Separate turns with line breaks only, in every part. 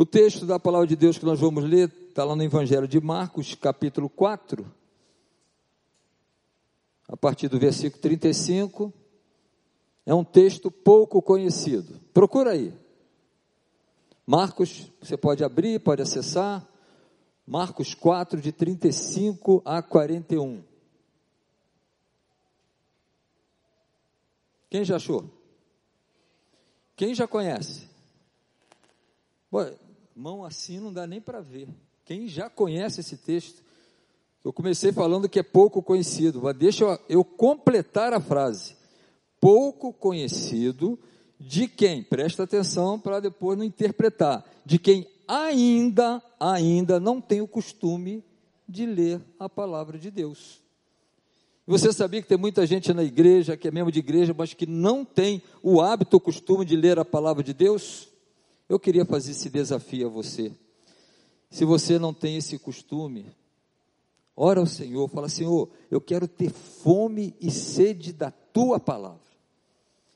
O texto da palavra de Deus que nós vamos ler está lá no Evangelho de Marcos, capítulo 4, a partir do versículo 35. É um texto pouco conhecido. Procura aí. Marcos, você pode abrir, pode acessar. Marcos 4, de 35 a 41. Quem já achou? Quem já conhece? Bom, mão assim não dá nem para ver. Quem já conhece esse texto? Eu comecei falando que é pouco conhecido, mas deixa eu, completar a frase. Pouco conhecido de quem? Presta atenção para depois não interpretar. De quem ainda, ainda não tem o costume de ler a palavra de Deus. Você sabia que tem muita gente na igreja, que é membro de igreja, mas que não tem o hábito, o costume de ler a palavra de Deus? Eu queria fazer esse desafio a você. Se você não tem esse costume, ora ao Senhor, fala: Senhor, eu quero ter fome e sede da tua palavra.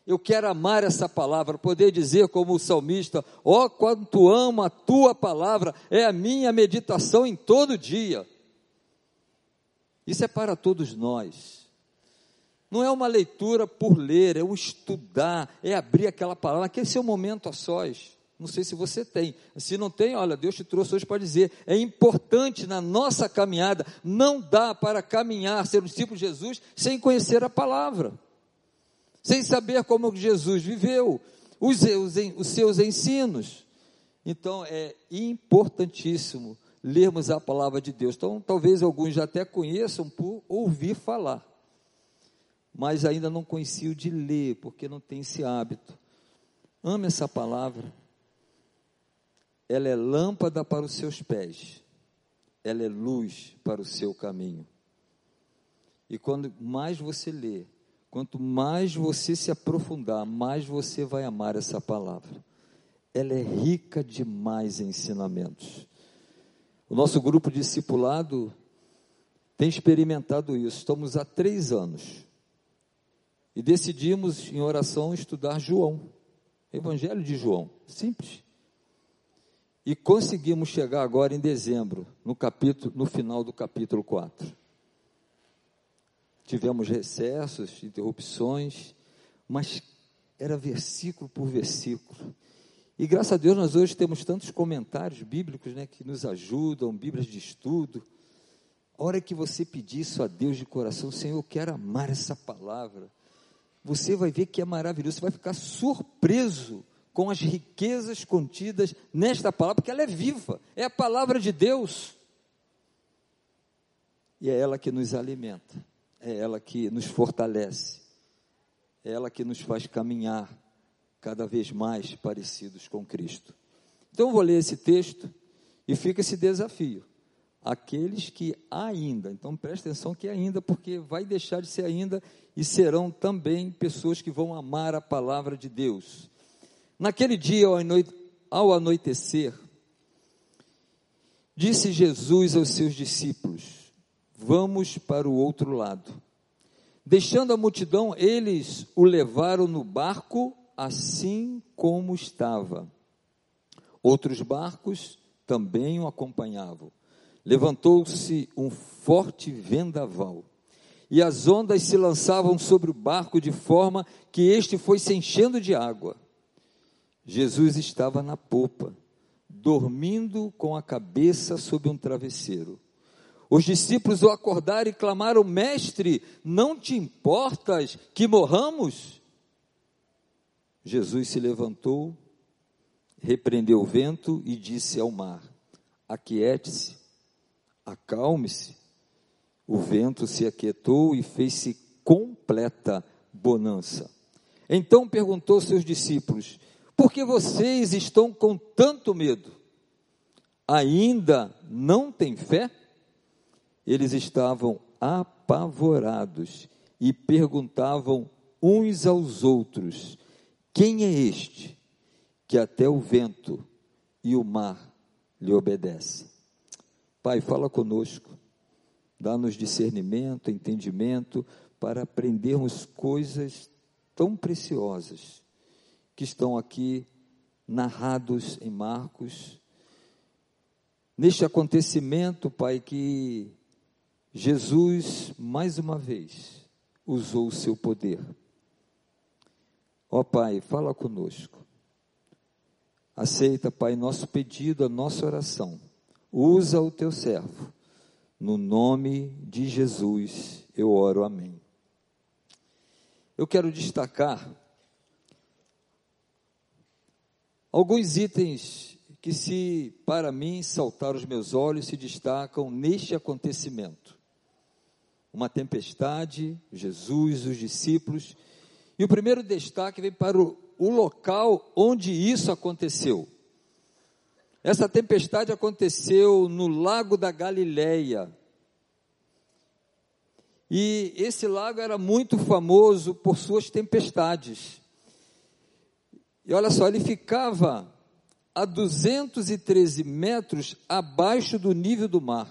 Eu quero amar essa palavra, poder dizer como o salmista: ó, oh, quanto amo a tua palavra, é a minha meditação em todo dia. Isso é para todos nós. Não é uma leitura por ler, é um estudar, é abrir aquela palavra, aquele seu momento a sós. Não sei se você tem. Se não tem, olha, Deus te trouxe hoje para dizer. É importante na nossa caminhada, não dá para caminhar, ser um discípulo de Jesus, sem conhecer a palavra, sem saber como Jesus viveu, os, os, os seus ensinos. Então é importantíssimo lermos a palavra de Deus. Então, talvez alguns já até conheçam por ouvir falar, mas ainda não conheciam de ler, porque não tem esse hábito. Ame essa palavra. Ela é lâmpada para os seus pés, ela é luz para o seu caminho. E quando mais você lê, quanto mais você se aprofundar, mais você vai amar essa palavra. Ela é rica demais em ensinamentos. O nosso grupo discipulado tem experimentado isso. Estamos há três anos. E decidimos, em oração, estudar João. Evangelho de João. Simples. E conseguimos chegar agora em dezembro, no capítulo, no final do capítulo 4. Tivemos recessos, interrupções, mas era versículo por versículo. E graças a Deus nós hoje temos tantos comentários bíblicos né, que nos ajudam, Bíblias de estudo. A hora que você pedir isso a Deus de coração, Senhor, eu quero amar essa palavra, você vai ver que é maravilhoso, você vai ficar surpreso com as riquezas contidas nesta palavra, porque ela é viva, é a palavra de Deus. E é ela que nos alimenta, é ela que nos fortalece, é ela que nos faz caminhar cada vez mais parecidos com Cristo. Então, eu vou ler esse texto e fica esse desafio. Aqueles que ainda, então preste atenção que ainda, porque vai deixar de ser ainda e serão também pessoas que vão amar a palavra de Deus. Naquele dia, ao anoitecer, disse Jesus aos seus discípulos: Vamos para o outro lado. Deixando a multidão, eles o levaram no barco assim como estava. Outros barcos também o acompanhavam. Levantou-se um forte vendaval, e as ondas se lançavam sobre o barco de forma que este foi se enchendo de água. Jesus estava na popa, dormindo com a cabeça sob um travesseiro. Os discípulos o acordaram e clamaram: Mestre, não te importas que morramos? Jesus se levantou, repreendeu o vento e disse ao mar: Aquiete-se, acalme-se. O vento se aquietou e fez-se completa bonança. Então perguntou seus discípulos: Por que vocês estão com tanto medo? Ainda não têm fé? Eles estavam apavorados e perguntavam uns aos outros: quem é este que até o vento e o mar lhe obedecem? Pai, fala conosco, dá-nos discernimento, entendimento, para aprendermos coisas tão preciosas que estão aqui narrados em Marcos, neste acontecimento, Pai, que Jesus, mais uma vez, usou o seu poder. Ó Pai, fala conosco. Aceita, Pai, nosso pedido, a nossa oração. Usa o teu servo. No nome de Jesus, eu oro. Amém. Eu quero destacar alguns itens que se para mim saltaram os meus olhos se destacam neste acontecimento. Uma tempestade, Jesus, os discípulos, e o primeiro destaque vem para o, o local onde isso aconteceu. Essa tempestade aconteceu no Lago da Galileia. E esse lago era muito famoso por suas tempestades. E olha só, ele ficava a 213 metros abaixo do nível do mar,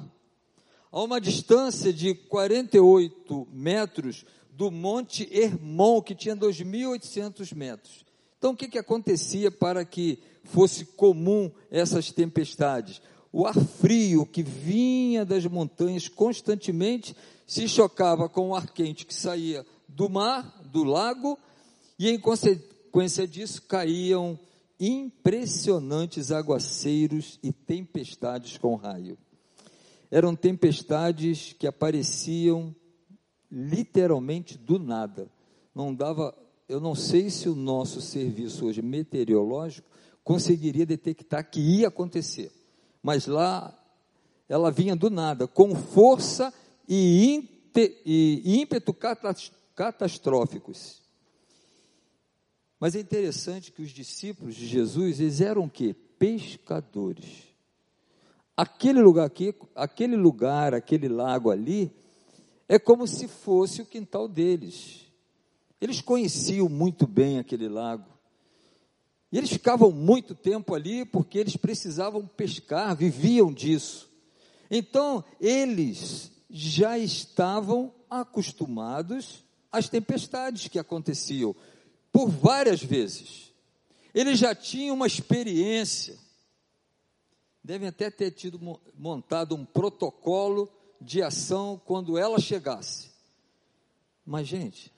a uma distância de 48 metros do Monte Hermon, que tinha 2.800 metros. Então, o que, que acontecia para que fosse comum essas tempestades? O ar frio que vinha das montanhas constantemente se chocava com o ar quente que saía do mar, do lago, e em consequência disso caíam impressionantes aguaceiros e tempestades com raio. Eram tempestades que apareciam literalmente do nada. Não dava, eu não sei se o nosso serviço hoje meteorológico conseguiria detectar que ia acontecer. Mas lá ela vinha do nada, com força e, inte, e ímpeto catastróficos. Mas é interessante que os discípulos de Jesus, eles eram o quê? Pescadores. Aquele lugar aqui, aquele lugar, aquele lago ali, é como se fosse o quintal deles. Eles conheciam muito bem aquele lago. E eles ficavam muito tempo ali porque eles precisavam pescar, viviam disso. Então, eles já estavam acostumados às tempestades que aconteciam por várias vezes. Eles já tinham uma experiência. Devem até ter tido montado um protocolo de ação quando ela chegasse. Mas, gente,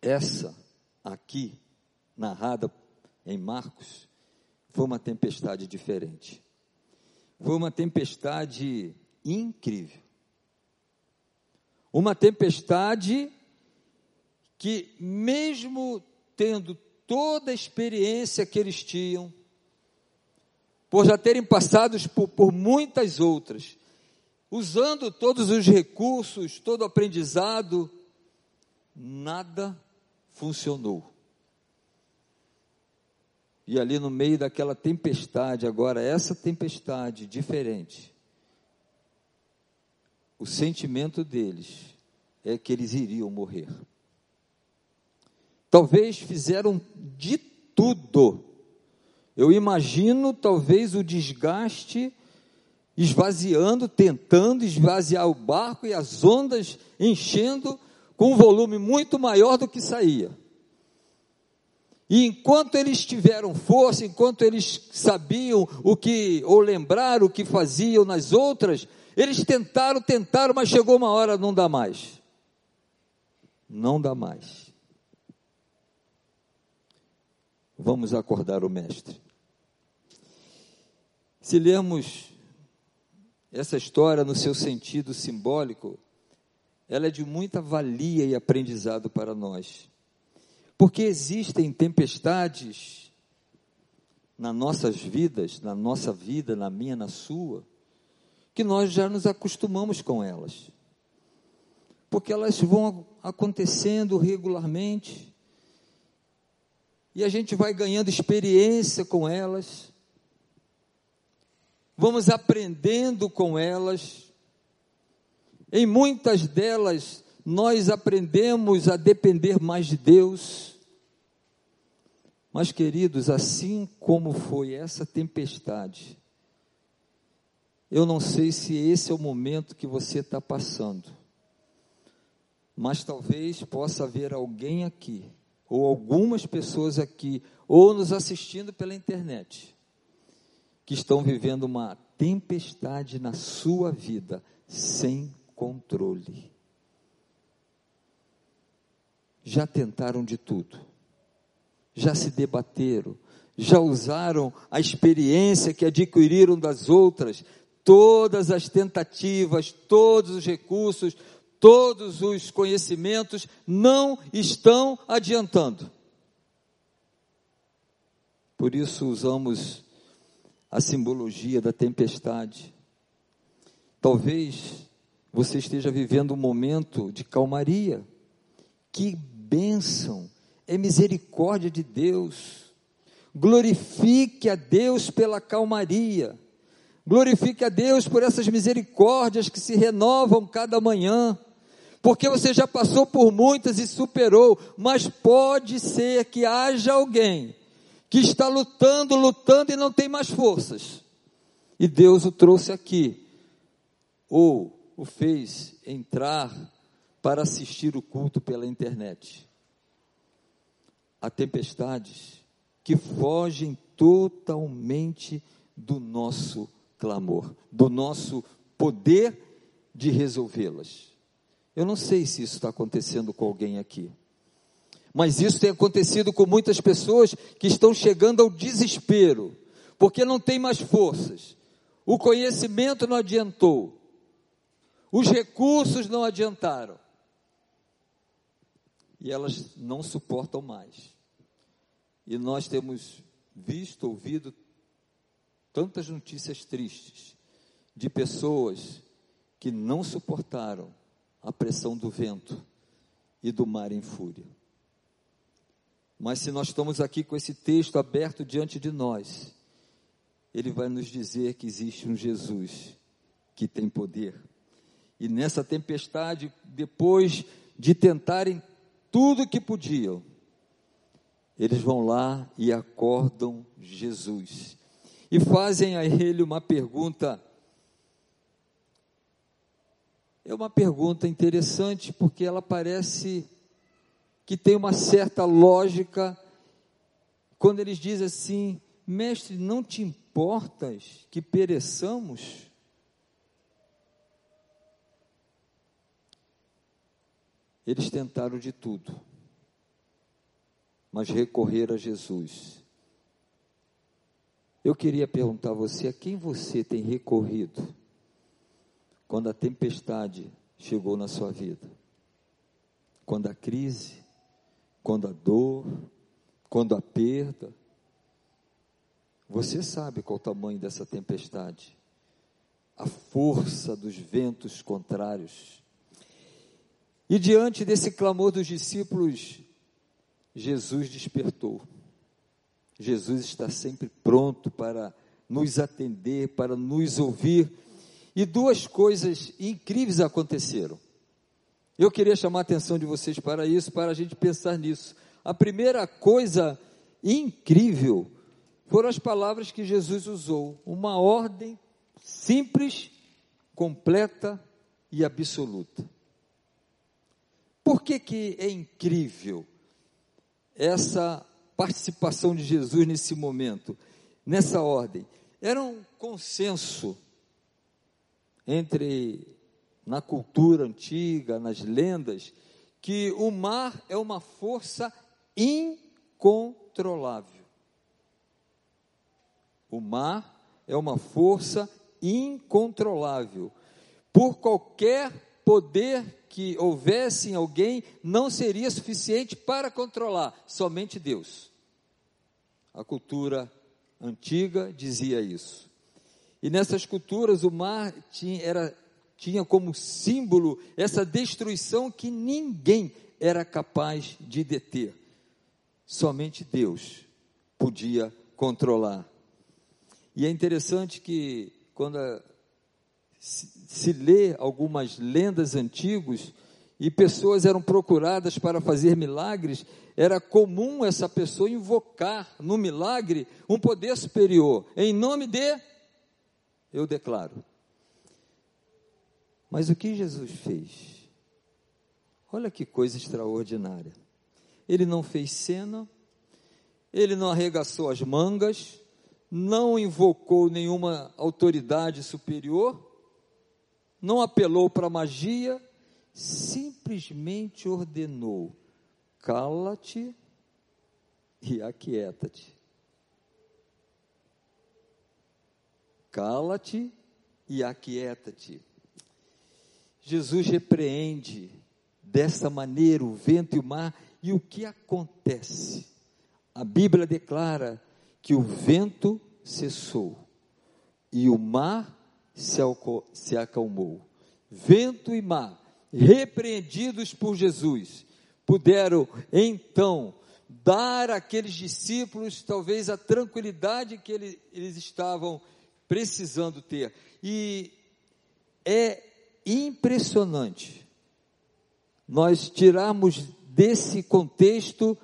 essa aqui, narrada em Marcos, foi uma tempestade diferente. Foi uma tempestade incrível. Uma tempestade que, mesmo tendo toda a experiência que eles tinham, por já terem passado por, por muitas outras, usando todos os recursos, todo o aprendizado, nada funcionou. E ali no meio daquela tempestade, agora essa tempestade diferente, o sentimento deles é que eles iriam morrer. Talvez fizeram de tudo. Eu imagino talvez o desgaste esvaziando, tentando esvaziar o barco e as ondas enchendo com um volume muito maior do que saía. E enquanto eles tiveram força, enquanto eles sabiam o que, ou lembraram o que faziam nas outras, eles tentaram, tentaram, mas chegou uma hora, não dá mais. Não dá mais. Vamos acordar o Mestre. Se lermos essa história, no seu sentido simbólico, ela é de muita valia e aprendizado para nós. Porque existem tempestades nas nossas vidas, na nossa vida, na minha, na sua, que nós já nos acostumamos com elas. Porque elas vão acontecendo regularmente, e a gente vai ganhando experiência com elas, vamos aprendendo com elas. Em muitas delas, nós aprendemos a depender mais de Deus. Mas, queridos, assim como foi essa tempestade, eu não sei se esse é o momento que você está passando, mas talvez possa haver alguém aqui, ou algumas pessoas aqui, ou nos assistindo pela internet, que estão vivendo uma tempestade na sua vida sem controle. Já tentaram de tudo, já se debateram, já usaram a experiência que adquiriram das outras, todas as tentativas, todos os recursos, todos os conhecimentos não estão adiantando. Por isso usamos a simbologia da tempestade. Talvez você esteja vivendo um momento de calmaria. Que bênção! É misericórdia de Deus. Glorifique a Deus pela calmaria. Glorifique a Deus por essas misericórdias que se renovam cada manhã. Porque você já passou por muitas e superou, mas pode ser que haja alguém que está lutando, lutando e não tem mais forças. E Deus o trouxe aqui, ou o fez entrar para assistir o culto pela internet. Há tempestades que fogem totalmente do nosso clamor, do nosso poder de resolvê-las. Eu não sei se isso está acontecendo com alguém aqui. Mas isso tem acontecido com muitas pessoas que estão chegando ao desespero, porque não tem mais forças. O conhecimento não adiantou. Os recursos não adiantaram. E elas não suportam mais. E nós temos visto, ouvido tantas notícias tristes de pessoas que não suportaram a pressão do vento e do mar em fúria. Mas se nós estamos aqui com esse texto aberto diante de nós, ele vai nos dizer que existe um Jesus que tem poder. E nessa tempestade, depois de tentarem tudo que podiam, eles vão lá e acordam Jesus. E fazem a ele uma pergunta. É uma pergunta interessante porque ela parece que tem uma certa lógica, quando eles dizem assim: Mestre, não te importas que pereçamos? Eles tentaram de tudo, mas recorrer a Jesus. Eu queria perguntar a você: a quem você tem recorrido quando a tempestade chegou na sua vida? Quando a crise, quando a dor, quando a perda. Você sabe qual o tamanho dessa tempestade, a força dos ventos contrários. E diante desse clamor dos discípulos, Jesus despertou. Jesus está sempre pronto para nos atender, para nos ouvir. E duas coisas incríveis aconteceram. Eu queria chamar a atenção de vocês para isso, para a gente pensar nisso. A primeira coisa incrível foram as palavras que Jesus usou, uma ordem simples, completa e absoluta. Por que, que é incrível essa participação de Jesus nesse momento, nessa ordem? Era um consenso entre na cultura antiga, nas lendas, que o mar é uma força incontrolável. O mar é uma força incontrolável. Por qualquer poder que houvesse em alguém, não seria suficiente para controlar, somente Deus. A cultura antiga dizia isso. E nessas culturas o mar tinha, era tinha como símbolo essa destruição que ninguém era capaz de deter. Somente Deus podia controlar. E é interessante que quando se, se lê algumas lendas antigas e pessoas eram procuradas para fazer milagres, era comum essa pessoa invocar no milagre um poder superior. Em nome de, eu declaro, mas o que Jesus fez? Olha que coisa extraordinária. Ele não fez cena, ele não arregaçou as mangas, não invocou nenhuma autoridade superior, não apelou para magia, simplesmente ordenou: cala-te e aquieta-te. Cala-te e aquieta-te. Jesus repreende dessa maneira o vento e o mar, e o que acontece? A Bíblia declara que o vento cessou e o mar se acalmou. Vento e mar, repreendidos por Jesus, puderam então dar àqueles discípulos talvez a tranquilidade que eles, estavam precisando ter. E é impressionante nós tirarmos desse contexto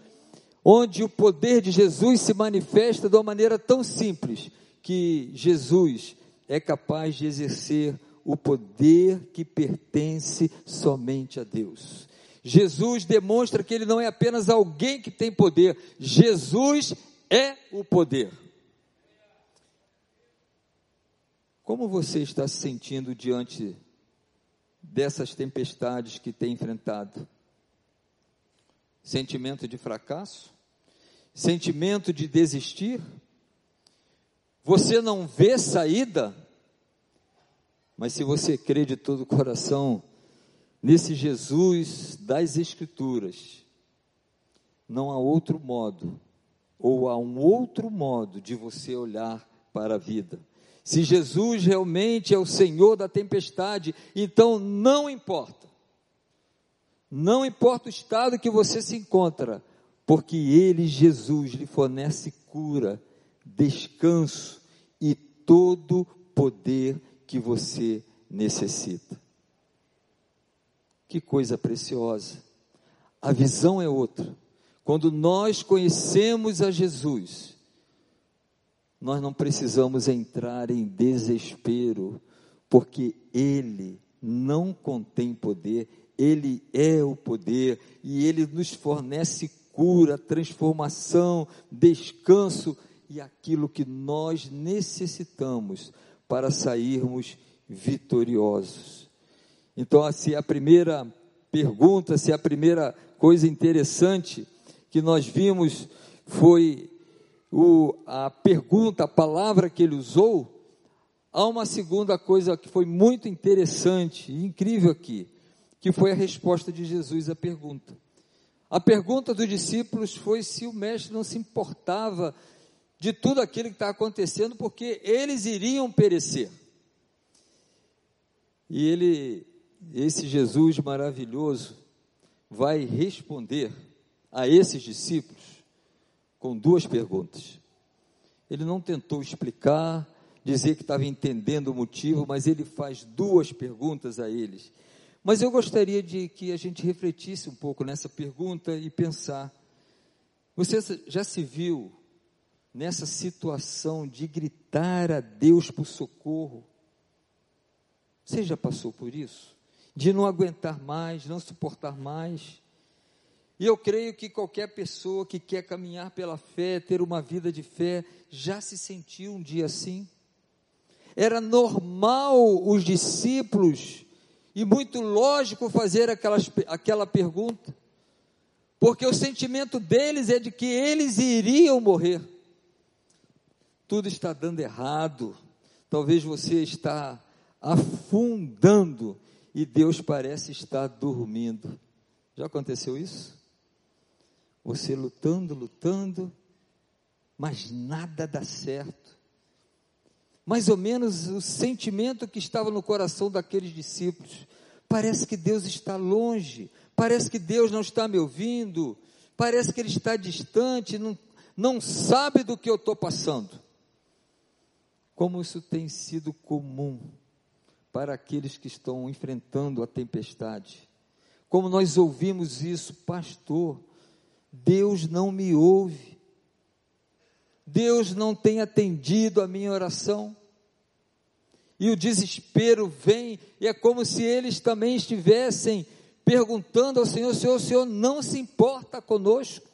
onde o poder de Jesus se manifesta de uma maneira tão simples que Jesus é capaz de exercer o poder que pertence somente a Deus. Jesus demonstra que ele não é apenas alguém que tem poder, Jesus é o poder. Como você está se sentindo diante dessas tempestades que tem enfrentado? Sentimento de fracasso? Sentimento de desistir? Você não vê saída? Mas se você crê de todo o coração nesse Jesus das Escrituras, não há outro modo, ou há um outro modo de você olhar para a vida. Se Jesus realmente é o Senhor da tempestade, então não importa. Não importa o estado que você se encontra, porque Ele, Jesus, lhe fornece cura, descanso e todo poder que você necessita. Que coisa preciosa. A visão é outra. Quando nós conhecemos a Jesus, nós não precisamos entrar em desespero, porque Ele não contém poder, Ele é o poder e Ele nos fornece cura, transformação, descanso e aquilo que nós necessitamos para sairmos vitoriosos. Então, se a primeira pergunta, se a primeira coisa interessante que nós vimos foi o, a pergunta, a palavra que ele usou, há uma segunda coisa que foi muito interessante e incrível aqui, que foi a resposta de Jesus à pergunta. A pergunta dos discípulos foi se o mestre não se importava de tudo aquilo que está acontecendo, porque eles iriam perecer. E ele, esse Jesus maravilhoso, vai responder a esses discípulos com duas perguntas. Ele não tentou explicar, dizer que estava entendendo o motivo, mas ele faz duas perguntas a eles. Mas eu gostaria de que a gente refletisse um pouco nessa pergunta e pensar. Você já se viu nessa situação de gritar a Deus por socorro? Você já passou por isso? De não aguentar mais, não suportar mais? E eu creio que qualquer pessoa que quer caminhar pela fé, ter uma vida de fé, já se sentiu um dia assim. Era normal os discípulos, e muito lógico fazer aquelas, aquela pergunta, porque o sentimento deles é de que eles iriam morrer. Tudo está dando errado, talvez você está afundando e Deus parece estar dormindo. Já aconteceu isso? Você lutando, lutando, mas nada dá certo. Mais ou menos o sentimento que estava no coração daqueles discípulos. Parece que Deus está longe, parece que Deus não está me ouvindo, parece que Ele está distante, não, não sabe do que eu estou passando. Como isso tem sido comum para aqueles que estão enfrentando a tempestade. Como nós ouvimos isso, pastor, Deus não me ouve. Deus não tem atendido a minha oração. E o desespero vem, e é como se eles também estivessem perguntando ao Senhor: Senhor, o Senhor não se importa conosco?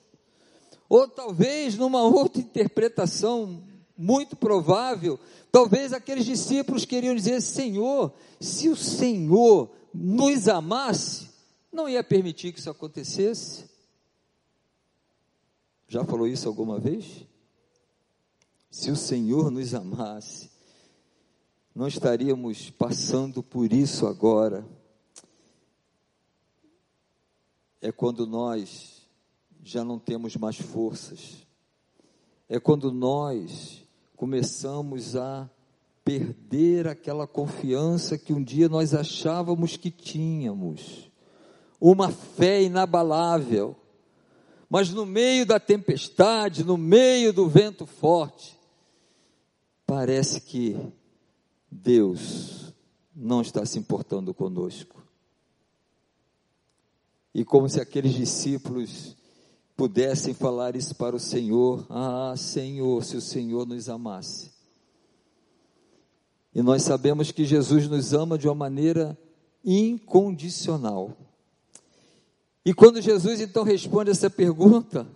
Ou talvez numa outra interpretação muito provável, talvez aqueles discípulos queriam dizer: Senhor, se o Senhor nos amasse, não ia permitir que isso acontecesse. Já falou isso alguma vez? Se o Senhor nos amasse, não estaríamos passando por isso agora. É quando nós já não temos mais forças. É quando nós começamos a perder aquela confiança que um dia nós achávamos que tínhamos. Uma fé inabalável. Mas no meio da tempestade, no meio do vento forte, parece que Deus não está se importando conosco. E como se aqueles discípulos pudessem falar isso para o Senhor: Ah, Senhor, se o Senhor nos amasse. E nós sabemos que Jesus nos ama de uma maneira incondicional. E quando Jesus então responde essa pergunta,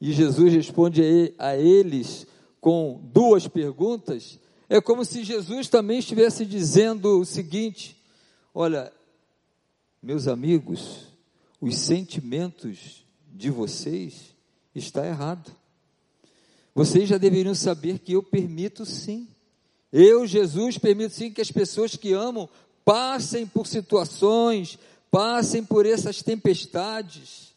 e Jesus responde a eles com duas perguntas, é como se Jesus também estivesse dizendo o seguinte: olha, meus amigos, os sentimentos de vocês está errado. Vocês já deveriam saber que eu permito sim. Eu, Jesus, permito sim que as pessoas que amam passem por situações, passem por essas tempestades.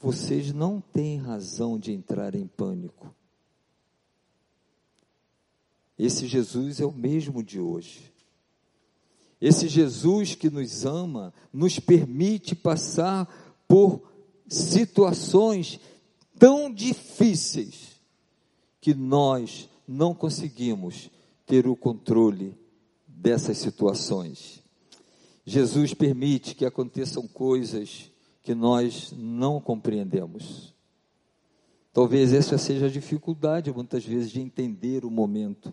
Vocês não têm razão de entrar em pânico. Esse Jesus é o mesmo de hoje. Esse Jesus que nos ama, nos permite passar por situações tão difíceis que nós não conseguimos ter o controle dessas situações. Jesus permite que aconteçam coisas que nós não compreendemos. Talvez essa seja a dificuldade, muitas vezes, de entender o momento.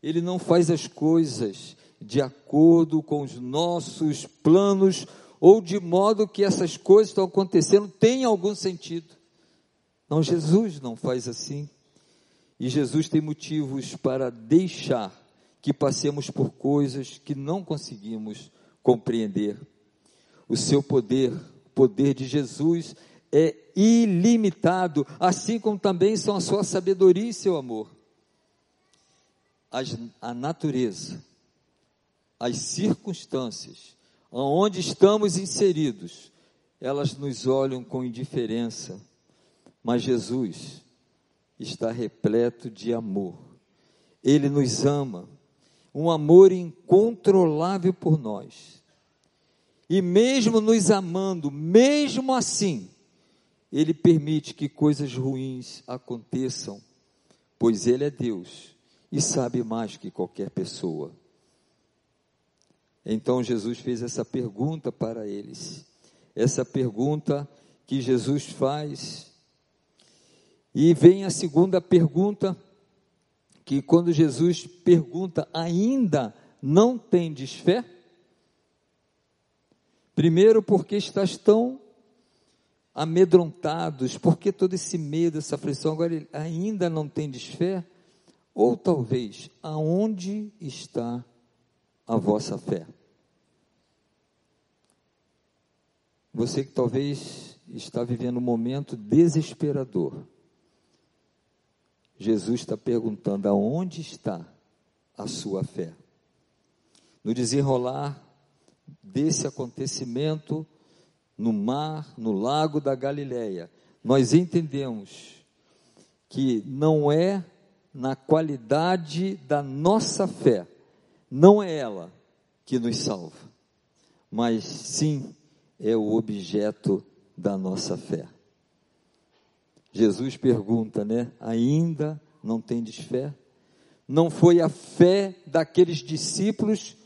Ele não faz as coisas de acordo com os nossos planos ou de modo que essas coisas estão acontecendo tenham algum sentido. Não, Jesus não faz assim. E Jesus tem motivos para deixar que passemos por coisas que não conseguimos compreender. O seu poder, o poder de Jesus é ilimitado, assim como também são a sua sabedoria e seu amor as, a natureza, as circunstâncias, onde estamos inseridos, elas nos olham com indiferença, mas Jesus está repleto de amor. Ele nos ama, um amor incontrolável por nós. E mesmo nos amando, mesmo assim, Ele permite que coisas ruins aconteçam, pois Ele é Deus e sabe mais que qualquer pessoa. Então Jesus fez essa pergunta para eles. Essa pergunta que Jesus faz. E vem a segunda pergunta, que quando Jesus pergunta, ainda não tendes fé? Primeiro, porque estás tão amedrontados, porque todo esse medo, essa aflição, agora ainda não tendes fé? Ou talvez, aonde está a vossa fé? Você que talvez está vivendo um momento desesperador. Jesus está perguntando aonde está a sua fé. No desenrolar desse acontecimento no mar, no lago da Galileia, nós entendemos que não é na qualidade da nossa fé. Não é ela que nos salva, mas sim é o objeto da nossa fé. Jesus pergunta, né? Ainda não tendes fé? Não foi a fé daqueles discípulos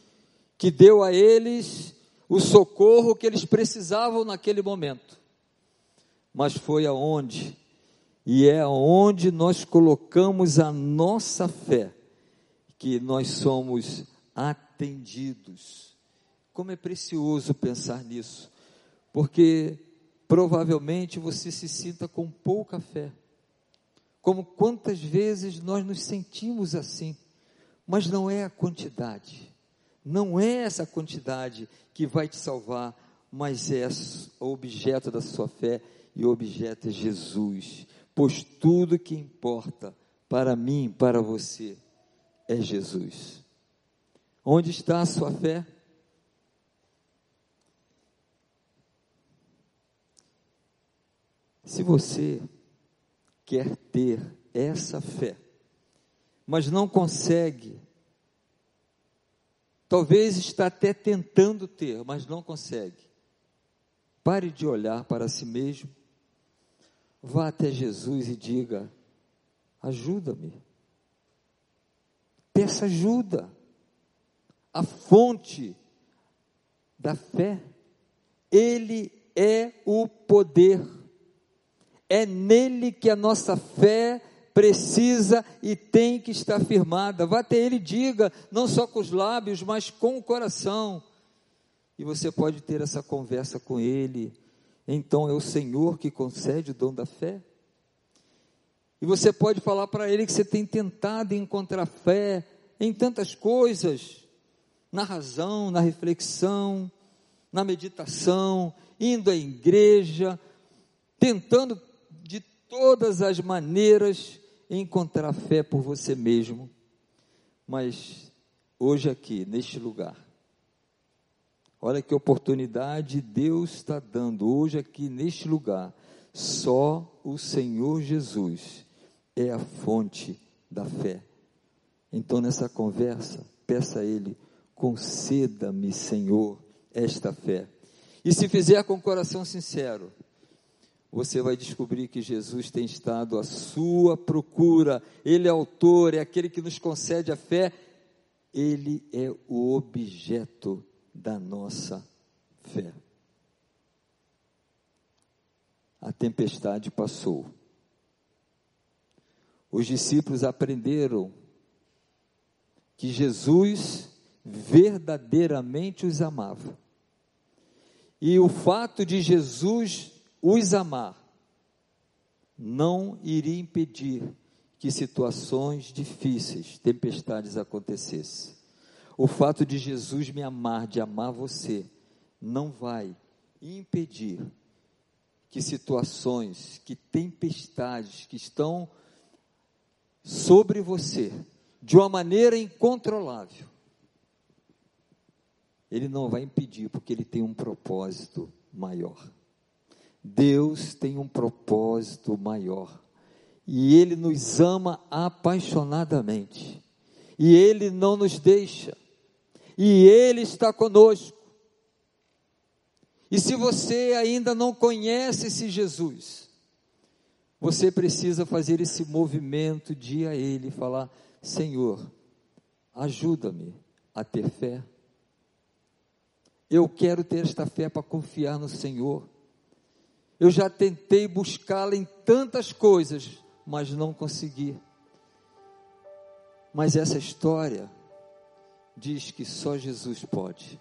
que deu a eles o socorro que eles precisavam naquele momento, mas foi aonde e é onde nós colocamos a nossa fé que nós somos atendidos. Como é precioso pensar nisso, porque provavelmente você se sinta com pouca fé, como quantas vezes nós nos sentimos assim, mas não é a quantidade, não é essa quantidade que vai te salvar, mas é o objeto da sua fé e o objeto é Jesus, pois tudo que importa para mim, para você, é Jesus. Onde está a sua fé? Se você quer ter essa fé, mas não consegue, talvez está até tentando ter, mas não consegue. Pare de olhar para si mesmo, vá até Jesus e diga: ajuda-me. Peça ajuda. A fonte da fé, Ele é o poder. É nele que a nossa fé precisa e tem que estar firmada. Vá até ele e diga, não só com os lábios, mas com o coração. E você pode ter essa conversa com ele. Então é o Senhor que concede o dom da fé. E você pode falar para ele que você tem tentado encontrar fé em tantas coisas, na razão, na reflexão, na meditação, indo à igreja, tentando todas as maneiras encontrar fé por você mesmo. Mas hoje aqui, neste lugar, olha que oportunidade Deus está dando hoje aqui neste lugar. Só o Senhor Jesus é a fonte da fé. Então, nessa conversa, peça a Ele: conceda-me, Senhor, esta fé. E se fizer com o coração sincero, você vai descobrir que Jesus tem estado à sua procura, Ele é autor, é aquele que nos concede a fé, Ele é o objeto da nossa fé. A tempestade passou. Os discípulos aprenderam que Jesus verdadeiramente os amava. E o fato de Jesus os amar não iria impedir que situações difíceis, tempestades acontecessem. O fato de Jesus me amar, de amar você, não vai impedir que situações, que tempestades que estão sobre você, de uma maneira incontrolável, ele não vai impedir, porque ele tem um propósito maior. Deus tem um propósito maior. E Ele nos ama apaixonadamente. E Ele não nos deixa. E Ele está conosco. E se você ainda não conhece esse Jesus, você precisa fazer esse movimento de ir a Ele falar: Senhor, ajuda-me a ter fé. Eu quero ter esta fé para confiar no Senhor. Eu já tentei buscá-la em tantas coisas, mas não consegui. Mas essa história diz que só Jesus pode.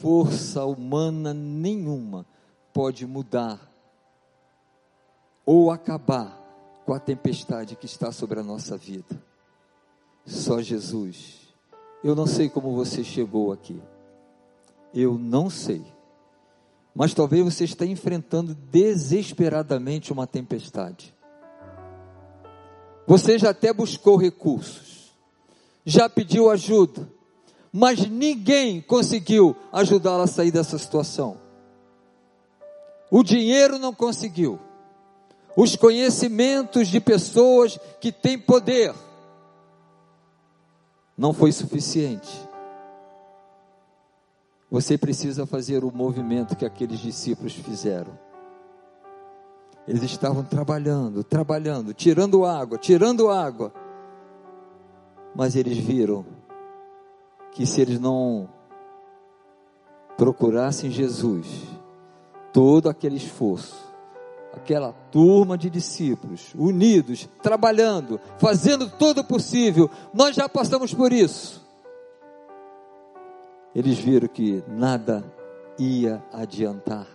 Força humana nenhuma pode mudar ou acabar com a tempestade que está sobre a nossa vida. Só Jesus. Eu não sei como você chegou aqui. Eu não sei mas talvez você esteja enfrentando desesperadamente uma tempestade. Você já até buscou recursos, já pediu ajuda, mas ninguém conseguiu ajudá-la a sair dessa situação. O dinheiro não conseguiu, os conhecimentos de pessoas que têm poder não foi suficiente. Você precisa fazer o movimento que aqueles discípulos fizeram. Eles estavam trabalhando, trabalhando, tirando água, tirando água. Mas eles viram que se eles não procurassem Jesus, todo aquele esforço, aquela turma de discípulos, unidos, trabalhando, fazendo todo o possível, nós já passamos por isso eles viram que nada ia adiantar.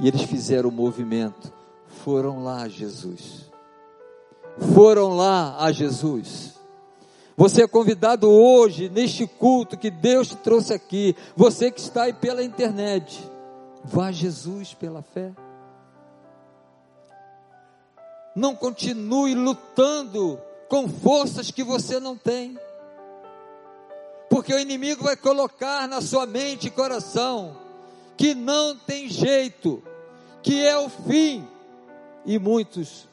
E eles fizeram o movimento. Foram lá, Jesus. foram lá a Jesus. Você é convidado hoje, neste culto que Deus te trouxe aqui. Você que está aí pela internet. Vá a Jesus pela fé. Não continue lutando com forças que você não tem. Porque o inimigo vai colocar na sua mente e coração que não tem jeito, que é o fim. E muitos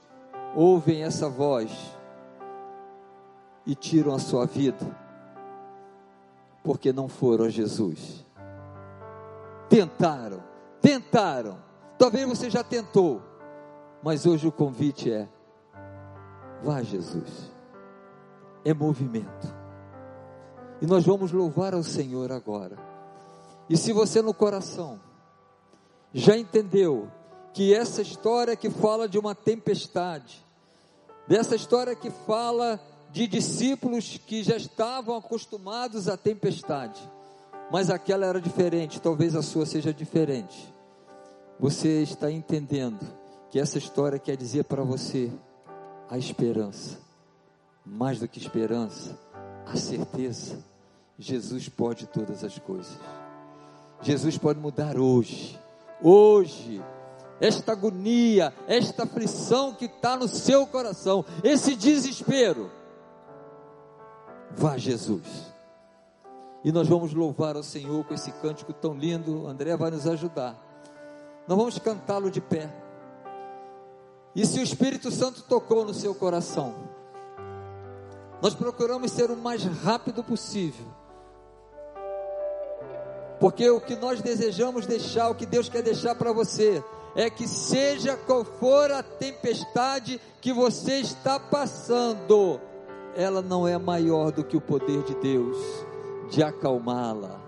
ouvem essa voz e tiram a sua vida, porque não foram a Jesus. Tentaram, tentaram. Talvez você já tentou, mas hoje o convite é: vá Jesus. É movimento. E nós vamos louvar ao Senhor agora. E se você no coração já entendeu que essa história que fala de uma tempestade, dessa história que fala de discípulos que já estavam acostumados à tempestade, mas aquela era diferente, talvez a sua seja diferente. Você está entendendo que essa história quer dizer para você a esperança, mais do que esperança, a certeza. Jesus pode todas as coisas. Jesus pode mudar hoje. Hoje esta agonia, esta aflição que está no seu coração, esse desespero. Vá Jesus. E nós vamos louvar ao Senhor com esse cântico tão lindo. André vai nos ajudar. Nós vamos cantá-lo de pé. E se o Espírito Santo tocou no seu coração, nós procuramos ser o mais rápido possível. Porque o que nós desejamos deixar, o que Deus quer deixar para você, é que seja qual for a tempestade que você está passando, ela não é maior do que o poder de Deus de acalmá-la.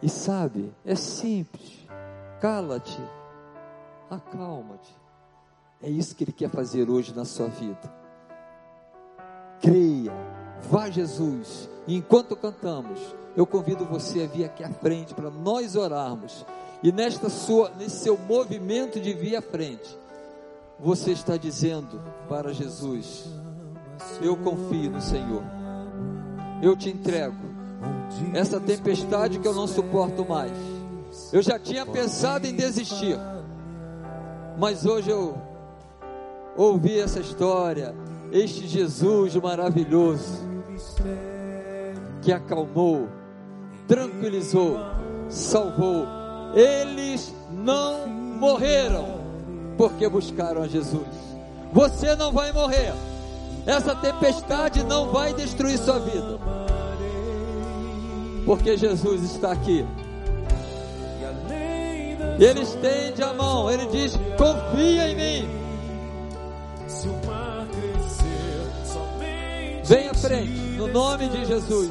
E sabe, é simples. Cala-te, acalma-te. É isso que Ele quer fazer hoje na sua vida. Creia, vá Jesus. E enquanto cantamos, eu convido você a vir aqui à frente para nós orarmos e nesta sua, nesse seu movimento de vir à frente, você está dizendo para Jesus: Eu confio no Senhor. Eu te entrego essa tempestade que eu não suporto mais. Eu já tinha pensado em desistir, mas hoje eu ouvi essa história. Este Jesus maravilhoso que acalmou, tranquilizou, salvou eles não morreram porque buscaram a Jesus. Você não vai morrer. Essa tempestade não vai destruir sua vida. Porque Jesus está aqui. Ele estende a mão, ele diz: Confia em mim. Frente, no nome de Jesus.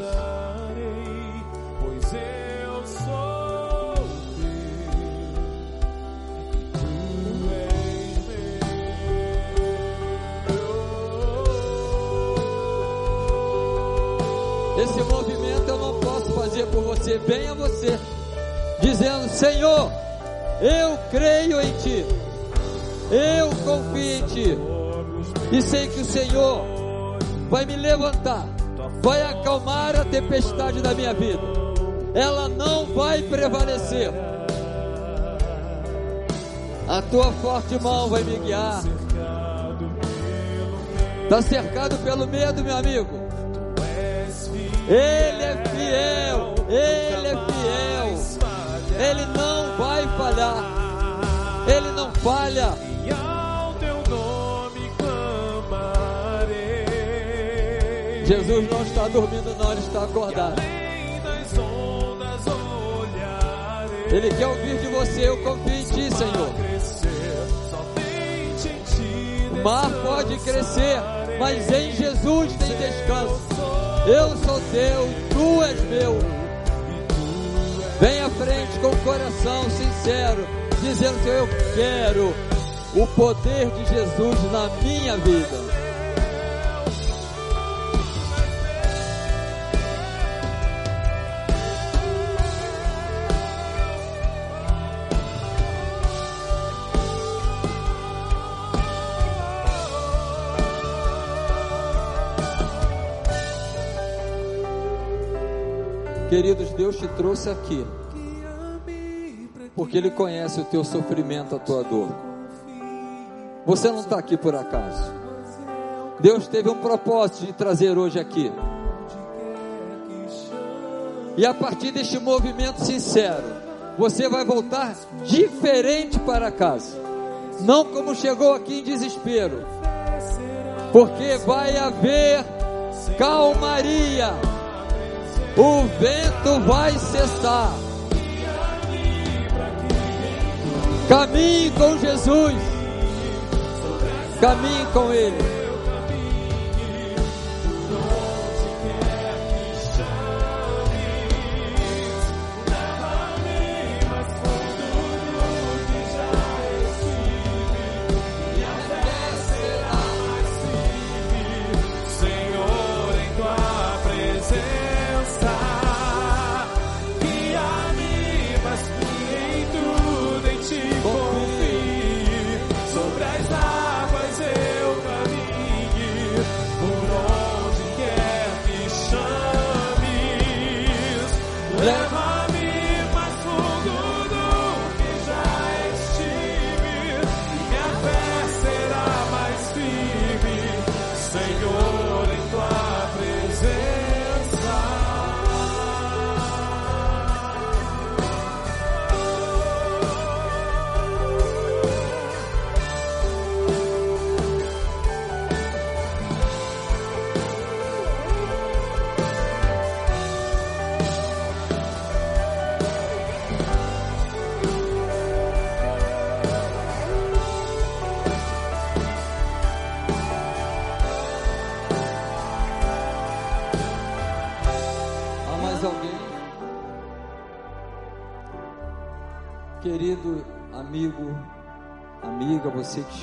Esse movimento eu não posso fazer por você. Venha você, dizendo: Senhor, eu creio em Ti, eu confio em Ti, e sei que o Senhor vai me levantar, vai acalmar a tempestade da minha vida, ela não vai prevalecer. A tua forte mão vai me guiar. Está cercado pelo medo, meu amigo. Ele é fiel, Ele é fiel, Ele não vai falhar, Ele não falha. Jesus não está dormindo, não, está acordado. Ele quer ouvir de você, eu confio em Ti, Senhor. O mar pode crescer, mas em Jesus tem descanso. Eu sou teu, tu és meu. Vem à frente com o coração sincero, dizendo que eu quero o poder de Jesus na minha vida. Queridos, Deus te trouxe aqui porque Ele conhece o teu sofrimento, a tua dor. Você não está aqui por acaso. Deus teve um propósito de trazer hoje aqui. E a partir deste movimento sincero, você vai voltar diferente para casa. Não como chegou aqui em desespero. Porque vai haver calmaria o vento vai cessar. Caminhe com Jesus. Caminhe com Ele.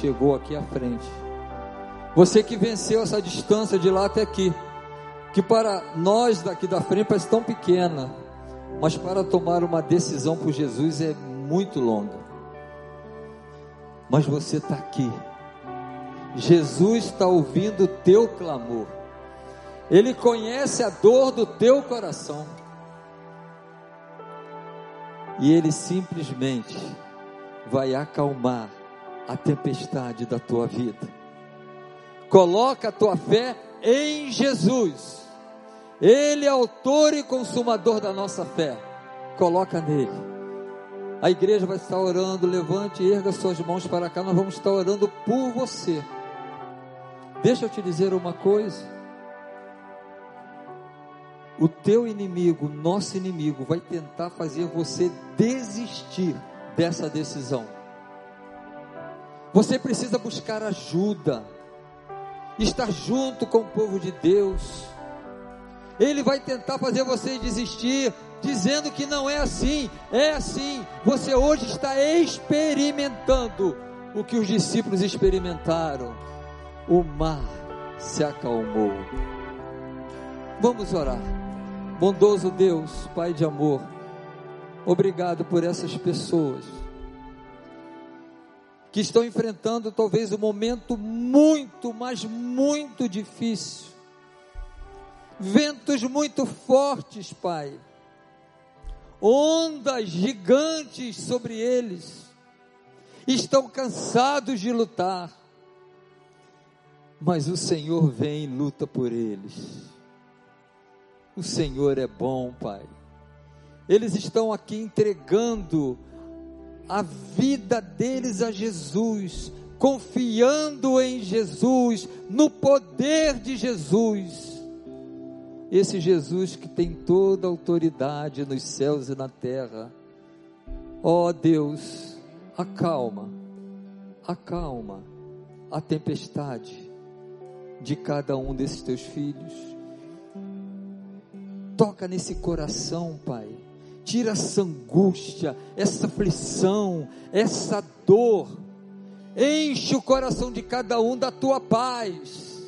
Chegou aqui à frente, você que venceu essa distância de lá até aqui, que para nós daqui da frente parece tão pequena, mas para tomar uma decisão por Jesus é muito longa. Mas você está aqui, Jesus está ouvindo o teu clamor, Ele conhece a dor do teu coração, e Ele simplesmente vai acalmar a tempestade da tua vida. Coloca a tua fé em Jesus. Ele é autor e consumador da nossa fé. Coloca nele. A igreja vai estar orando. Levante e erga suas mãos para cá. Nós vamos estar orando por você. Deixa eu te dizer uma coisa. O teu inimigo, nosso inimigo, vai tentar fazer você desistir dessa decisão. Você precisa buscar ajuda, estar junto com o povo de Deus. Ele vai tentar fazer você desistir, dizendo que não é assim, é assim. Você hoje está experimentando o que os discípulos experimentaram. O mar se acalmou. Vamos orar. Bondoso Deus, Pai de amor, Obrigado por essas pessoas que estão enfrentando talvez um momento muito, mas muito difícil. Ventos muito fortes, Pai. Ondas gigantes sobre eles. Estão cansados de lutar. Mas o Senhor vem e luta por eles. O Senhor é bom, Pai eles estão aqui entregando a vida deles a Jesus, confiando em Jesus, no poder de Jesus. Esse Jesus que tem toda a autoridade nos céus e na terra. Ó oh Deus, acalma, acalma a tempestade de cada um desses teus filhos. Toca nesse coração, Pai Tira essa angústia, essa aflição, essa dor. Enche o coração de cada um da tua paz.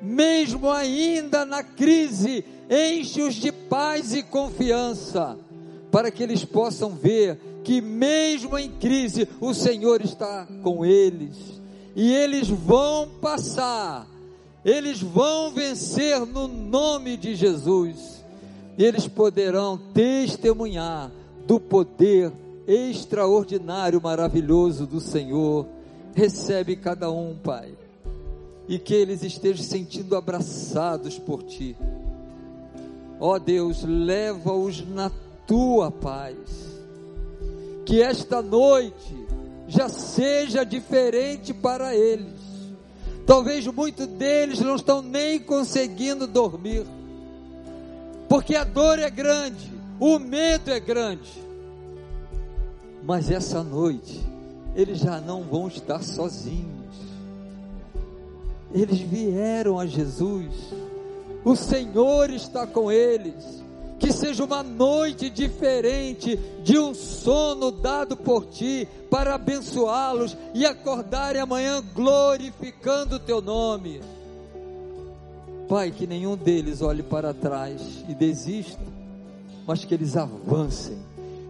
Mesmo ainda na crise, enche-os de paz e confiança, para que eles possam ver que, mesmo em crise, o Senhor está com eles, e eles vão passar, eles vão vencer no nome de Jesus eles poderão testemunhar do poder extraordinário, maravilhoso do Senhor. Recebe cada um, Pai, e que eles estejam sentindo abraçados por Ti. Ó Deus, leva-os na Tua paz. Que esta noite já seja diferente para eles. Talvez muitos deles não estão nem conseguindo dormir, porque a dor é grande, o medo é grande. Mas essa noite, eles já não vão estar sozinhos. Eles vieram a Jesus, o Senhor está com eles que seja uma noite diferente de um sono dado por ti para abençoá-los e acordarem amanhã glorificando o teu nome. Pai, que nenhum deles olhe para trás e desista, mas que eles avancem,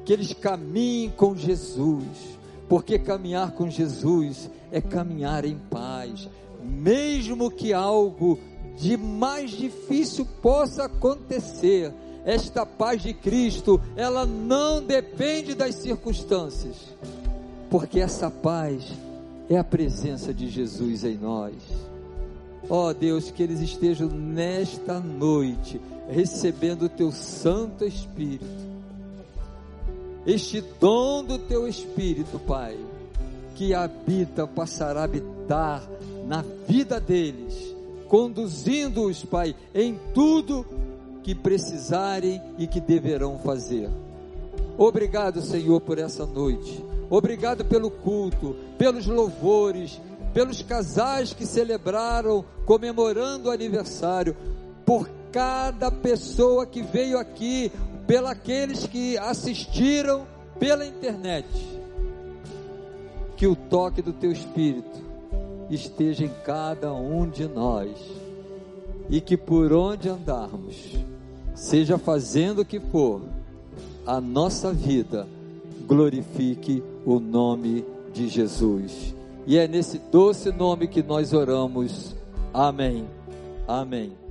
que eles caminhem com Jesus, porque caminhar com Jesus é caminhar em paz, mesmo que algo de mais difícil possa acontecer esta paz de Cristo, ela não depende das circunstâncias, porque essa paz é a presença de Jesus em nós. Ó oh Deus, que eles estejam nesta noite recebendo o teu Santo Espírito, este dom do teu Espírito, Pai, que habita, passará a habitar na vida deles, conduzindo-os, Pai, em tudo que precisarem e que deverão fazer. Obrigado, Senhor, por essa noite. Obrigado pelo culto, pelos louvores, pelos casais que celebraram, comemorando o aniversário, por cada pessoa que veio aqui, pelos que assistiram pela internet. Que o toque do Teu Espírito esteja em cada um de nós e que por onde andarmos, seja fazendo o que for, a nossa vida glorifique o nome de Jesus. E é nesse doce nome que nós oramos. Amém. Amém.